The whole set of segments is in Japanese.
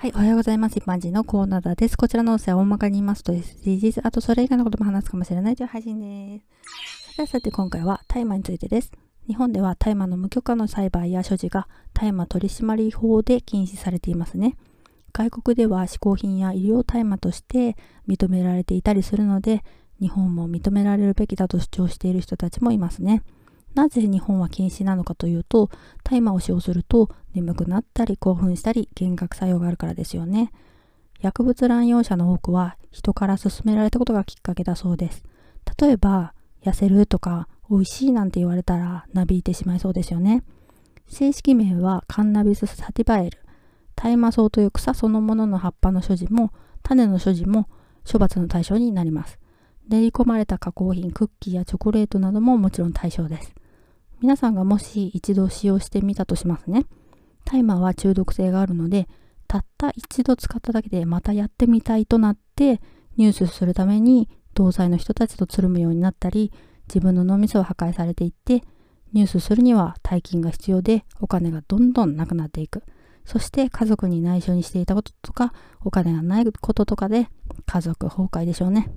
はい、おはようございます。一般人のコーナーです。こちらの音声は大まかに言いますと SDGs、あとそれ以外のことも話すかもしれないという配信です。さてさて今回は大麻についてです。日本では大麻の無許可の栽培や所持が大麻取締法で禁止されていますね。外国では嗜好品や医療大麻として認められていたりするので、日本も認められるべきだと主張している人たちもいますね。なぜ日本は禁止なのかというと、大麻を使用すると眠くなったり興奮したり幻覚作用があるからですよね。薬物乱用者の多くは人から勧められたことがきっかけだそうです。例えば、痩せるとか美味しいなんて言われたらなびいてしまいそうですよね。正式名はカンナビスサティバエル。大麻草という草そのものの葉っぱの所持も種の所持も処罰の対象になります。練り込まれた加工品、クッキーやチョコレートなどももちろん対象です。皆さんがもし一度使用してみたとしますね。タイマーは中毒性があるので、たった一度使っただけでまたやってみたいとなって入手するために同罪の人たちとつるむようになったり、自分の脳みそを破壊されていって、入手するには大金が必要でお金がどんどんなくなっていく。そして家族に内緒にしていたこととか、お金がないこととかで家族崩壊でしょうね。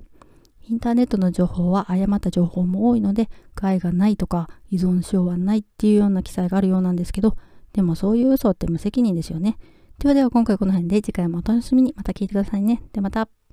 インターネットの情報は誤った情報も多いので、害がないとか依存症はないっていうような記載があるようなんですけど、でもそういう嘘って無責任ですよね。ではでは今回この辺で次回もお楽しみにまた聞いてくださいね。ではまた。